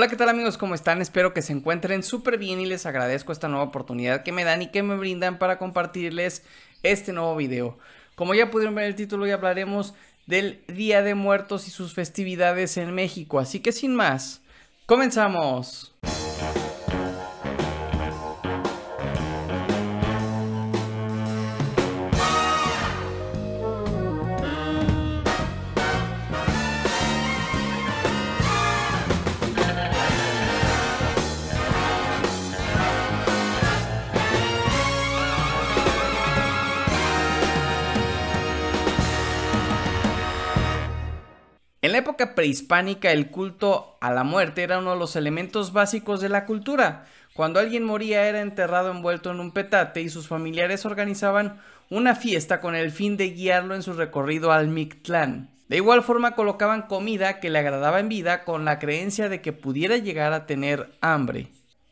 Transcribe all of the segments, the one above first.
Hola, ¿qué tal amigos? ¿Cómo están? Espero que se encuentren súper bien y les agradezco esta nueva oportunidad que me dan y que me brindan para compartirles este nuevo video. Como ya pudieron ver el título, hoy hablaremos del Día de Muertos y sus festividades en México. Así que sin más, comenzamos. Prehispánica el culto a la muerte era uno de los elementos básicos de la cultura. Cuando alguien moría era enterrado envuelto en un petate y sus familiares organizaban una fiesta con el fin de guiarlo en su recorrido al Mictlán. De igual forma colocaban comida que le agradaba en vida con la creencia de que pudiera llegar a tener hambre.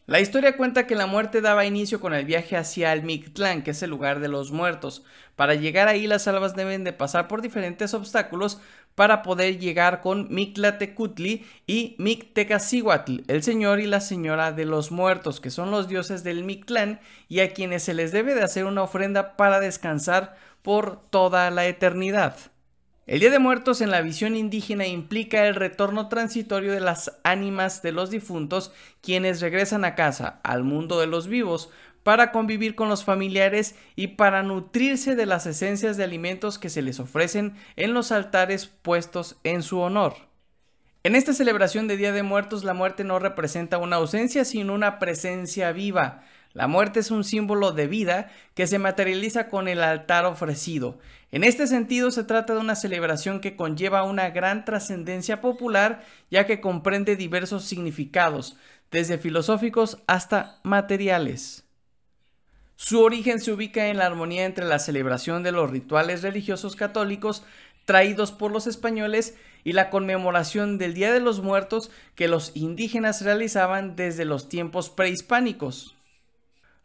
La historia cuenta que la muerte daba inicio con el viaje hacia el Mictlán, que es el lugar de los muertos. Para llegar ahí las almas deben de pasar por diferentes obstáculos para poder llegar con Mictlatecutli y Mictecacihuatl, el señor y la señora de los muertos, que son los dioses del Mictlán y a quienes se les debe de hacer una ofrenda para descansar por toda la eternidad. El Día de Muertos en la visión indígena implica el retorno transitorio de las ánimas de los difuntos quienes regresan a casa, al mundo de los vivos, para convivir con los familiares y para nutrirse de las esencias de alimentos que se les ofrecen en los altares puestos en su honor. En esta celebración de Día de Muertos la muerte no representa una ausencia sino una presencia viva. La muerte es un símbolo de vida que se materializa con el altar ofrecido. En este sentido se trata de una celebración que conlleva una gran trascendencia popular ya que comprende diversos significados, desde filosóficos hasta materiales. Su origen se ubica en la armonía entre la celebración de los rituales religiosos católicos traídos por los españoles y la conmemoración del Día de los Muertos que los indígenas realizaban desde los tiempos prehispánicos.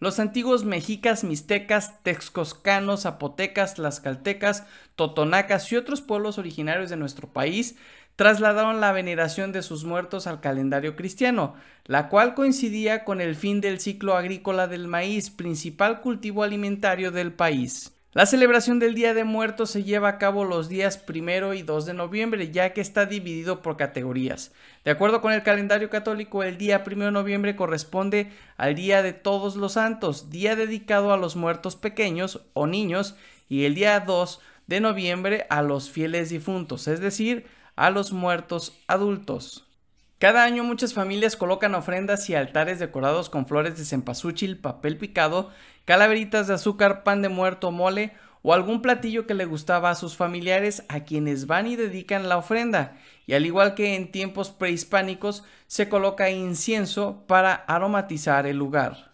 Los antiguos mexicas, mixtecas, texcoscanos, zapotecas, tlaxcaltecas, totonacas y otros pueblos originarios de nuestro país trasladaron la veneración de sus muertos al calendario cristiano, la cual coincidía con el fin del ciclo agrícola del maíz, principal cultivo alimentario del país. La celebración del Día de Muertos se lleva a cabo los días primero y 2 de noviembre, ya que está dividido por categorías. De acuerdo con el calendario católico, el día primero de noviembre corresponde al Día de Todos los Santos, día dedicado a los muertos pequeños o niños, y el día 2 de noviembre a los fieles difuntos, es decir, a los muertos adultos. Cada año muchas familias colocan ofrendas y altares decorados con flores de cempasúchil, papel picado, calaveritas de azúcar, pan de muerto, mole o algún platillo que le gustaba a sus familiares a quienes van y dedican la ofrenda. Y al igual que en tiempos prehispánicos, se coloca incienso para aromatizar el lugar.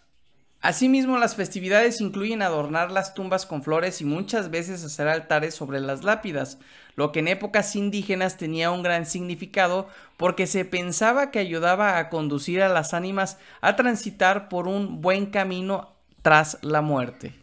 Asimismo, las festividades incluyen adornar las tumbas con flores y muchas veces hacer altares sobre las lápidas, lo que en épocas indígenas tenía un gran significado porque se pensaba que ayudaba a conducir a las ánimas a transitar por un buen camino tras la muerte.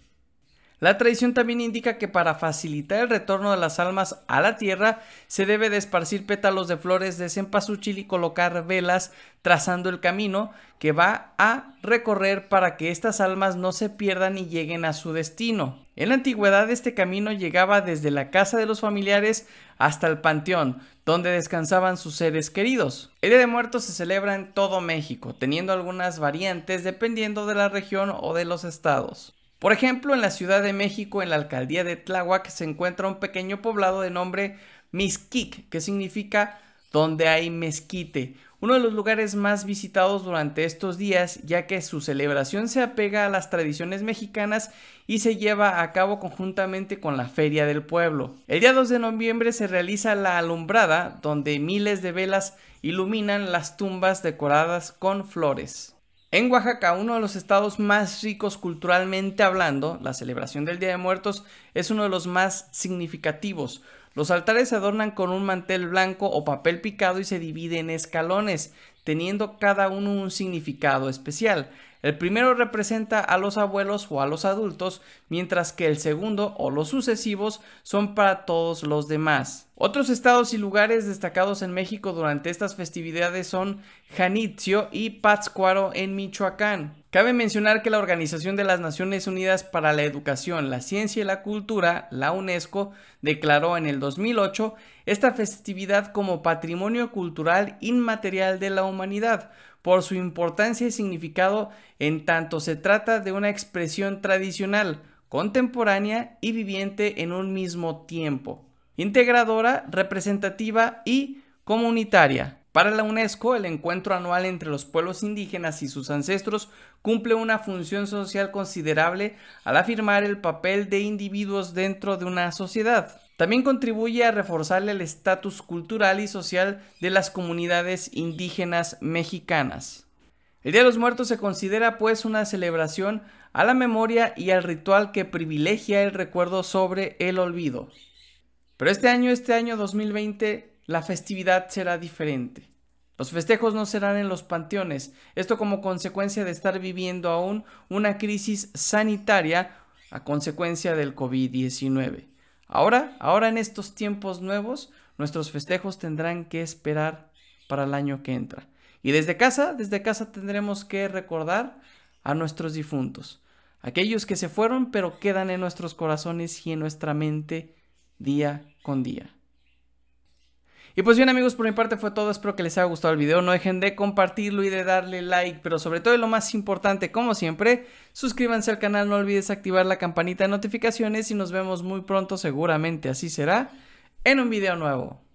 La tradición también indica que para facilitar el retorno de las almas a la tierra se debe de esparcir pétalos de flores de cempasúchil y colocar velas trazando el camino que va a recorrer para que estas almas no se pierdan y lleguen a su destino. En la antigüedad este camino llegaba desde la casa de los familiares hasta el panteón, donde descansaban sus seres queridos. El Día de Muertos se celebra en todo México, teniendo algunas variantes dependiendo de la región o de los estados. Por ejemplo, en la Ciudad de México, en la alcaldía de Tláhuac, se encuentra un pequeño poblado de nombre Mizquic, que significa donde hay mezquite, uno de los lugares más visitados durante estos días, ya que su celebración se apega a las tradiciones mexicanas y se lleva a cabo conjuntamente con la Feria del Pueblo. El día 2 de noviembre se realiza la alumbrada, donde miles de velas iluminan las tumbas decoradas con flores. En Oaxaca, uno de los estados más ricos culturalmente hablando, la celebración del Día de Muertos es uno de los más significativos. Los altares se adornan con un mantel blanco o papel picado y se dividen en escalones, teniendo cada uno un significado especial. El primero representa a los abuelos o a los adultos, mientras que el segundo o los sucesivos son para todos los demás. Otros estados y lugares destacados en México durante estas festividades son Janitzio y Pátzcuaro en Michoacán. Cabe mencionar que la Organización de las Naciones Unidas para la Educación, la Ciencia y la Cultura, la UNESCO, declaró en el 2008 esta festividad como Patrimonio Cultural Inmaterial de la Humanidad, por su importancia y significado en tanto se trata de una expresión tradicional, contemporánea y viviente en un mismo tiempo integradora, representativa y comunitaria. Para la UNESCO, el encuentro anual entre los pueblos indígenas y sus ancestros cumple una función social considerable al afirmar el papel de individuos dentro de una sociedad. También contribuye a reforzar el estatus cultural y social de las comunidades indígenas mexicanas. El Día de los Muertos se considera pues una celebración a la memoria y al ritual que privilegia el recuerdo sobre el olvido. Pero este año, este año 2020, la festividad será diferente. Los festejos no serán en los panteones, esto como consecuencia de estar viviendo aún una crisis sanitaria a consecuencia del COVID-19. Ahora, ahora en estos tiempos nuevos, nuestros festejos tendrán que esperar para el año que entra. Y desde casa, desde casa tendremos que recordar a nuestros difuntos, aquellos que se fueron pero quedan en nuestros corazones y en nuestra mente día con día. Y pues bien amigos, por mi parte fue todo, espero que les haya gustado el video, no dejen de compartirlo y de darle like, pero sobre todo y lo más importante, como siempre, suscríbanse al canal, no olvides activar la campanita de notificaciones y nos vemos muy pronto, seguramente así será, en un video nuevo.